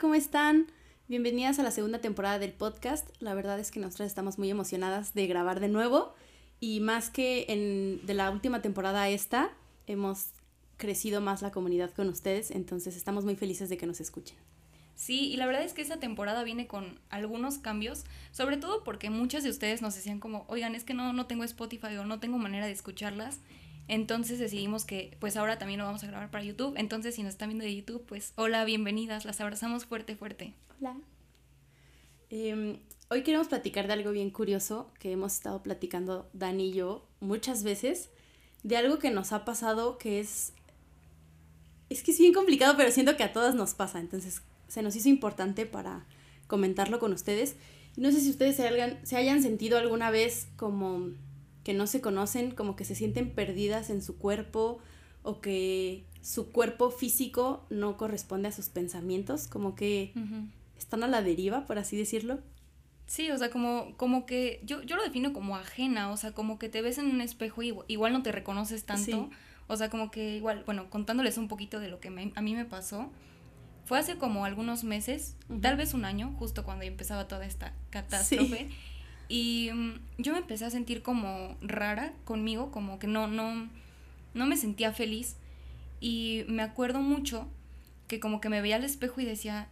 ¿cómo están? Bienvenidas a la segunda temporada del podcast. La verdad es que nosotras estamos muy emocionadas de grabar de nuevo y más que en, de la última temporada a esta, hemos crecido más la comunidad con ustedes, entonces estamos muy felices de que nos escuchen. Sí, y la verdad es que esta temporada viene con algunos cambios, sobre todo porque muchas de ustedes nos decían como, oigan, es que no, no tengo Spotify o no tengo manera de escucharlas. Entonces decidimos que pues ahora también lo vamos a grabar para YouTube. Entonces si nos están viendo de YouTube, pues hola, bienvenidas, las abrazamos fuerte, fuerte. Hola. Em, hoy queremos platicar de algo bien curioso que hemos estado platicando Dani y yo muchas veces, de algo que nos ha pasado que es... Es que es bien complicado, pero siento que a todas nos pasa, entonces se nos hizo importante para comentarlo con ustedes. No sé si ustedes se hayan, se hayan sentido alguna vez como que no se conocen, como que se sienten perdidas en su cuerpo o que su cuerpo físico no corresponde a sus pensamientos, como que están a la deriva, por así decirlo. Sí, o sea, como, como que yo, yo lo defino como ajena, o sea, como que te ves en un espejo y igual no te reconoces tanto. O sea, como que igual, bueno, contándoles un poquito de lo que a mí me pasó, fue hace como algunos meses, tal vez un año, justo cuando empezaba toda esta catástrofe. Y mm, yo me empecé a sentir como rara conmigo, como que no, no, no me sentía feliz. Y me acuerdo mucho que como que me veía al espejo y decía,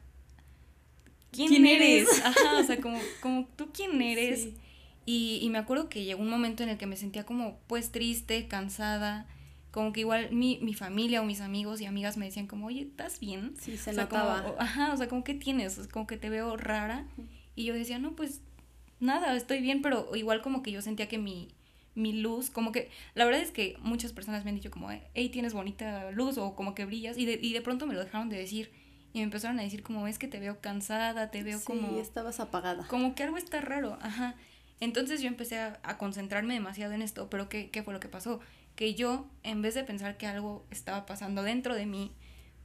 ¿quién, eres? Ajá, o sea, como, como tú quién eres. Y, y, me acuerdo que llegó un momento en el que me sentía como pues triste, cansada, como que igual mi, mi familia o mis amigos y amigas me decían como, oye, ¿estás bien? Sí, se notaba. ajá, o sea, como que tienes, como que te veo rara. Y yo decía, no, pues nada, estoy bien, pero igual como que yo sentía que mi, mi luz, como que la verdad es que muchas personas me han dicho como, hey, tienes bonita luz o como que brillas y de, y de pronto me lo dejaron de decir y me empezaron a decir como, es que te veo cansada, te veo como... Sí, estabas apagada. Como que algo está raro, ajá. Entonces yo empecé a, a concentrarme demasiado en esto, pero ¿qué, ¿qué fue lo que pasó? Que yo, en vez de pensar que algo estaba pasando dentro de mí,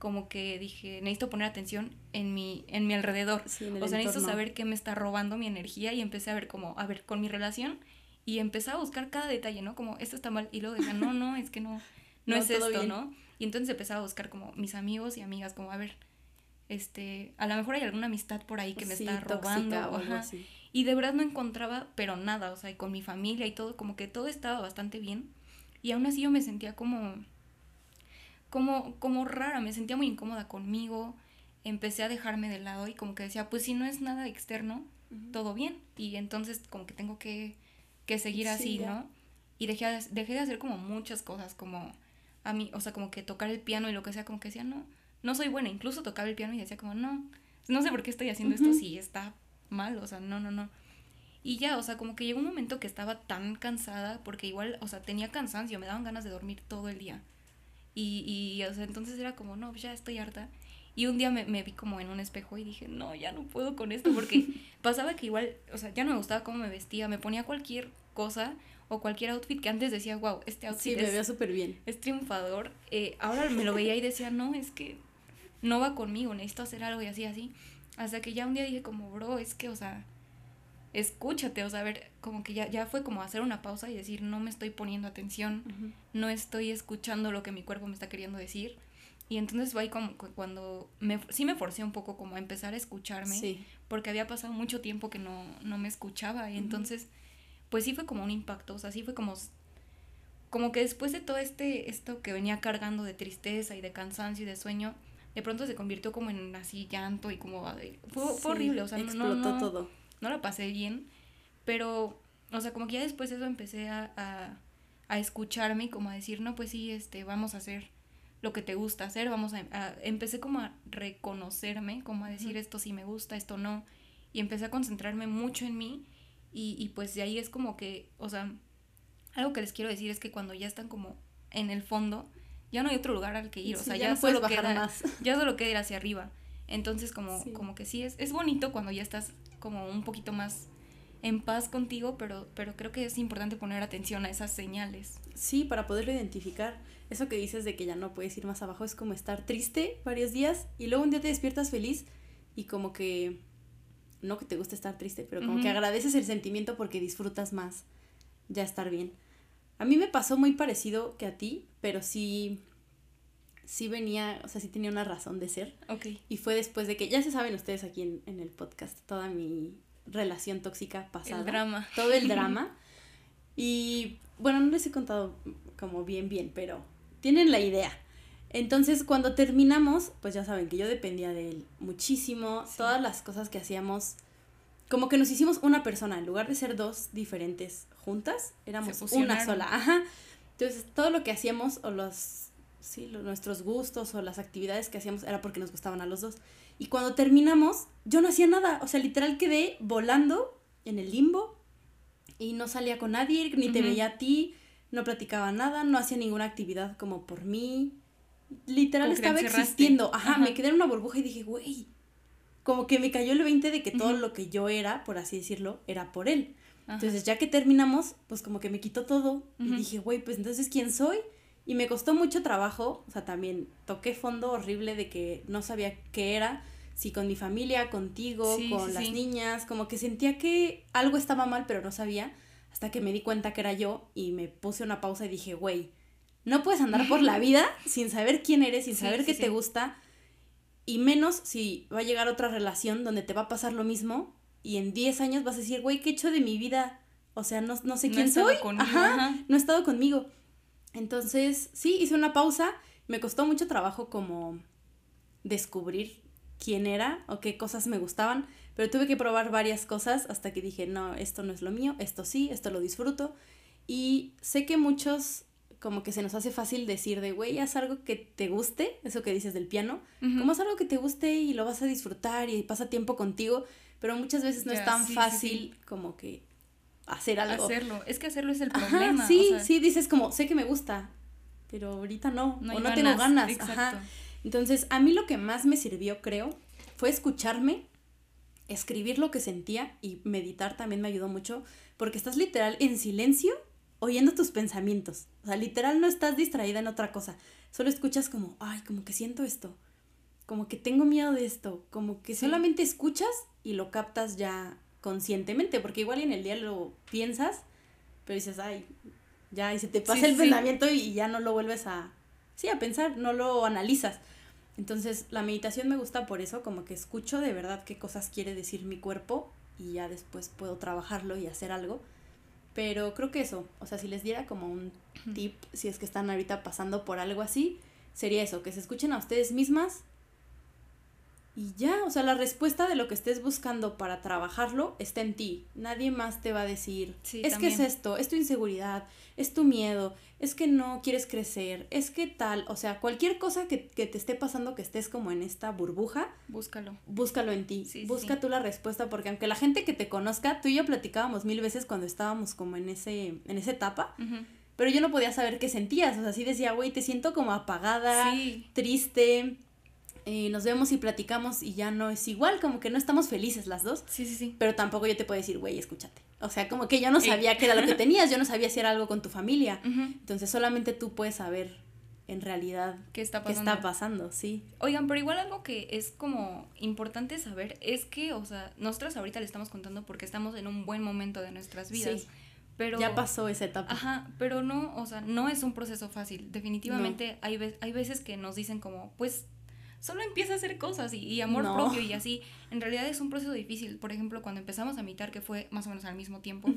como que dije, necesito poner atención en mi, en mi alrededor. o sea, necesito saber qué me está robando mi energía y empecé a ver como, a ver, con mi relación y empecé a buscar cada detalle, ¿no? Como, esto está mal. Y luego dije, no, no, es que no, no, es esto, ¿no? Y entonces empecé a buscar como mis amigos y amigas, como, a ver, este, a lo mejor hay alguna amistad por ahí que me está robando. O algo así. Y de verdad no encontraba, pero nada, o sea, y con mi familia y todo, como que todo estaba bastante bien. Y aún así yo me sentía como como, como rara, me sentía muy incómoda conmigo, empecé a dejarme de lado y como que decía, pues si no es nada externo, todo bien. Y entonces como que tengo que, que seguir así, ¿no? Y dejé, dejé de hacer como muchas cosas, como a mí, o sea, como que tocar el piano y lo que sea, como que decía, no, no soy buena. Incluso tocaba el piano y decía como, no, no sé por qué estoy haciendo esto si está mal, o sea, no, no, no. Y ya, o sea, como que llegó un momento que estaba tan cansada, porque igual, o sea, tenía cansancio, me daban ganas de dormir todo el día. Y, y o sea, entonces era como, no, ya estoy harta. Y un día me, me, vi como en un espejo y dije, no, ya no puedo con esto, porque pasaba que igual, o sea, ya no me gustaba cómo me vestía, me ponía cualquier cosa o cualquier outfit que antes decía, wow, este outfit sí, me veo súper bien. Es triunfador. Eh, ahora me lo veía y decía, no, es que no va conmigo, necesito hacer algo y así, así. Hasta que ya un día dije como, bro, es que, o sea, escúchate, o sea, a ver, como que ya, ya fue como hacer una pausa y decir, no me estoy poniendo atención, no estoy escuchando lo que mi cuerpo me está queriendo decir. Y entonces fue ahí como cuando me, sí me forcé un poco como a empezar a escucharme, porque había pasado mucho tiempo que no, no me escuchaba. Y entonces, pues sí fue como un impacto, o sea, sí fue como, como que después de todo este, esto que venía cargando de tristeza y de cansancio y de sueño, de pronto se convirtió como en así llanto y como, fue, horrible, o sea, explotó no, todo no la pasé bien, pero, o sea, como que ya después de eso empecé a, a, a, escucharme y como a decir, no, pues sí, este, vamos a hacer lo que te gusta hacer, vamos a, empecé como a reconocerme, como a decir esto sí me gusta, esto no, y empecé a concentrarme mucho en mí y, y pues de ahí es como que, o sea, algo que les quiero decir es que cuando ya están como en el fondo, ya no hay otro lugar al que ir, o sea, ya, solo queda, más. ya solo queda ir hacia arriba. Entonces como, como que sí, es, es bonito cuando ya estás como un poquito más en paz contigo, pero, pero creo que es importante poner atención a esas señales. Sí, para poderlo identificar. Eso que dices de que ya no puedes ir más abajo es como estar triste varios días y luego un día te despiertas feliz y como que, no que te guste estar triste, pero como que agradeces el sentimiento porque disfrutas más ya estar bien. A mí me pasó muy parecido que a ti, pero sí, sí venía, o sea, sí tenía una razón de ser. Ok. Y fue después de que, ya se saben ustedes aquí en, en el podcast, toda mi relación tóxica pasada. El drama. Todo el drama. y bueno, no les he contado como bien, bien, pero tienen la idea. Entonces, cuando terminamos, pues ya saben que yo dependía de él muchísimo. Todas las cosas que hacíamos, como que nos hicimos una persona. En lugar de ser dos diferentes juntas, éramos una sola. Ajá. Entonces, todo lo que hacíamos, o los, sí, lo- nuestros gustos, o las actividades que hacíamos, era porque nos gustaban a los dos. Y cuando terminamos, yo no hacía nada. O sea, literal quedé volando en el limbo y no salía con nadie, ni te veía a ti, no platicaba nada, no hacía ninguna actividad como por mí. Literal Como estaba existiendo. Ajá, Ajá. me quedé en una burbuja y dije, güey, como que me cayó el 20 de que todo lo que yo era, por así decirlo, era por él. Ajá. Entonces, ya que terminamos, pues como que me quitó todo Ujú. y dije, güey, pues entonces, ¿quién soy? Y me costó mucho trabajo, o sea, también toqué fondo horrible de que no sabía qué era, si con mi familia, contigo, Sí, con sí, las sí. niñas, como que sentía que algo estaba mal, pero no sabía, hasta que me di cuenta que era yo y me puse una pausa y dije, güey, no puedes andar por la vida sin saber quién eres, sin saber qué te gusta, y menos si va a llegar otra relación donde te va a pasar lo mismo y en 10 años vas a decir, güey, ¿qué he hecho de mi vida? O sea, no, no sé No he quién soy. conmigo, Ajá, ajá. no he estado conmigo. Entonces, sí, hice una pausa. Me costó mucho trabajo como descubrir quién era o qué cosas me gustaban, pero tuve que probar varias cosas hasta que dije, no, esto no es lo mío, esto sí, esto lo disfruto. Y sé que muchos como que se nos hace fácil decir de, güey, haz algo que te guste, eso que dices del piano, como haz algo que te guste y lo vas a disfrutar y pasa tiempo contigo, pero muchas veces no es tan sí, sí, fácil sí. como que hacer algo. Hacerlo. Es que hacerlo es el Ajá, problema. sí, o sea, sí, dices como, sé que me gusta, pero ahorita no, No o no tengo ganas. Ajá. Entonces, a mí lo que más me sirvió, creo, fue escucharme, escribir lo que sentía y meditar también me ayudó mucho, porque estás literal en silencio oyendo tus pensamientos. O sea, literal no estás distraída en otra cosa. Solo escuchas como, ay, como que siento esto, como que tengo miedo de esto, como que Sí. solamente escuchas y lo captas ya conscientemente, porque igual en el día lo piensas, pero dices, ay, ya, y se te pasa Sí, el sí. pensamiento y ya no lo vuelves a, sí, a pensar, no lo analizas. Entonces, la meditación me gusta por eso, como que escucho de verdad qué cosas quiere decir mi cuerpo y ya después puedo trabajarlo y hacer algo. Pero creo que eso, o sea, si les diera como un tip, si es que están ahorita pasando por algo así, sería eso, que se escuchen a ustedes mismas y ya, o sea, la respuesta de lo que estés buscando para trabajarlo está en ti. Nadie más te va a decir, Sí, es que es esto, es tu inseguridad, es tu miedo, es que no quieres crecer, es que tal, o sea, cualquier cosa que, que te esté pasando, que estés como en esta burbuja, Búscalo. búscalo en ti, Sí, busca sí. tú la respuesta, porque aunque la gente que te conozca, tú y yo platicábamos mil veces cuando estábamos como en ese, en esa etapa, pero yo no podía saber qué sentías, o sea, sí decía, güey, te siento como apagada, Sí. triste, eh, nos vemos y platicamos y ya no es igual, como que no estamos felices las dos, Sí, sí, sí. pero tampoco yo te puedo decir, güey, escúchate. O sea, como que yo no sabía qué era lo que tenías, yo no sabía si era algo con tu familia. Entonces solamente tú puedes saber en realidad ¿Qué está qué pasando? está pasando, sí. Oigan, pero igual algo que es como importante saber es que, o sea, nosotros ahorita le estamos contando porque estamos en un buen momento de nuestras vidas. Sí. Pero Ya pasó esa etapa. Ajá, pero no, o sea, no es un proceso fácil. Definitivamente hay, ve- hay veces que nos dicen como, pues, solo empieza a hacer cosas y, y amor No. propio y así. En realidad es un proceso difícil. Por ejemplo, cuando empezamos a meditar, que fue más o menos al mismo tiempo,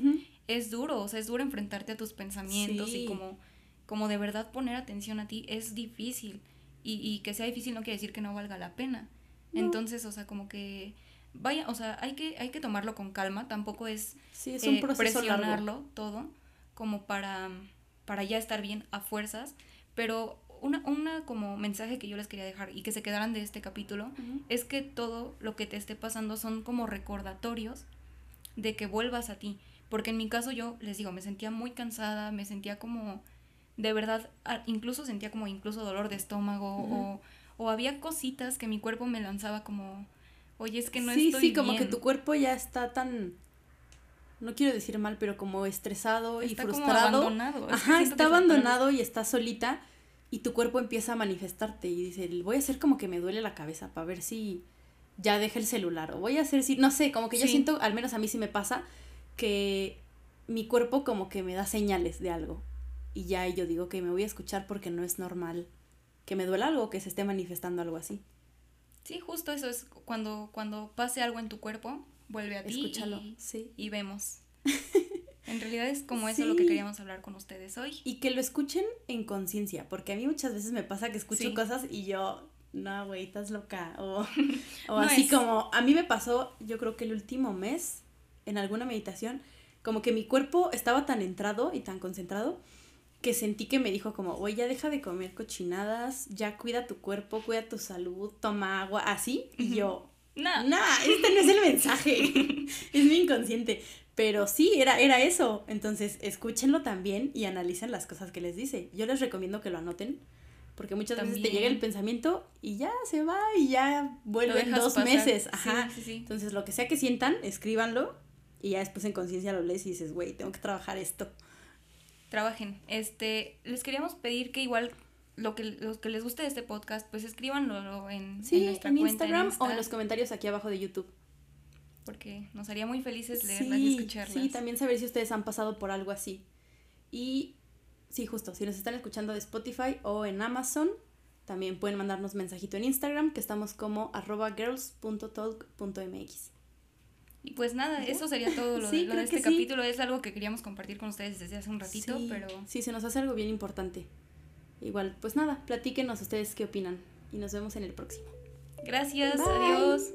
es duro, o sea, es duro enfrentarte a tus pensamientos Sí. y como, como de verdad poner atención a ti es difícil. Y, y que sea difícil no quiere decir que no valga la pena. No. Entonces, o sea, como que vaya, o sea, hay que, hay que tomarlo con calma, tampoco es Sí, es un eh, largo. presionarlo todo como para, para ya estar bien a fuerzas, pero una, una como mensaje que yo les quería dejar y que se quedaran de este capítulo es que todo lo que te esté pasando son como recordatorios de que vuelvas a ti, porque en mi caso yo les digo, me sentía muy cansada, me sentía como de verdad, incluso sentía como incluso dolor de estómago o, o había cositas que mi cuerpo me lanzaba como, oye, es que no sí, estoy sí, como bien". que tu cuerpo ya está tan, no quiero decir mal, pero como estresado Está y como frustrado. abandonado, es que Ajá, está abandonado y está solita y tu cuerpo empieza a manifestarte y dice, voy a hacer como que me duele la cabeza para ver si ya deja el celular o voy a hacer si, no sé, como que yo Sí. siento, al menos a mí sí me pasa, que mi cuerpo como que me da señales de algo y ya yo digo que me voy a escuchar porque no es normal que me duela algo, que se esté manifestando algo así. Sí, justo eso es cuando, cuando pase algo en tu cuerpo, vuelve a ti. Escúchalo, y, sí. Y vemos. en realidad es como eso lo que queríamos hablar con ustedes hoy. Y que lo escuchen en conciencia, porque a mí muchas veces me pasa que escucho Sí. cosas y yo, no, güey, estás loca. O, o No así es. como, a mí me pasó, yo creo que el último mes, en alguna meditación, como que mi cuerpo estaba tan entrado y tan concentrado que sentí que me dijo como, oye, ya deja de comer cochinadas, ya cuida tu cuerpo, cuida tu salud, toma agua, así. Y yo, No. no, este no es el mensaje, es mi inconsciente. Pero sí, era, era eso. Entonces, escúchenlo también y analicen las cosas que les dice. Yo les recomiendo que lo anoten, porque muchas veces te llega el pensamiento y ya se va y ya vuelve en dos pasar. meses. Sí, Ajá. sí, sí. Entonces, lo que sea que sientan, escríbanlo y ya después en conciencia lo lees y dices, güey, tengo que trabajar esto. trabajen. Este, les queríamos pedir que igual lo que, los que les guste de este podcast, pues escríbanlo en, en Sí, en, nuestra cuenta Instagram en Insta, o en los comentarios aquí abajo de YouTube. Porque nos haría muy felices leerlas y escucharlas. sí, también saber si ustedes han pasado por algo así. Y sí, justo, si nos están escuchando de Spotify o en Amazon, también pueden mandarnos mensajito en Instagram, que estamos como arroba girls.talk.mx. Y pues nada, eso sería todo lo, Sí, de, lo de creo este capítulo. Es algo que queríamos compartir con ustedes desde hace un ratito, sí, pero sí, se nos hace algo bien importante. Igual, pues nada, platíquenos ustedes qué opinan y nos vemos en el próximo. gracias, Bye. adiós.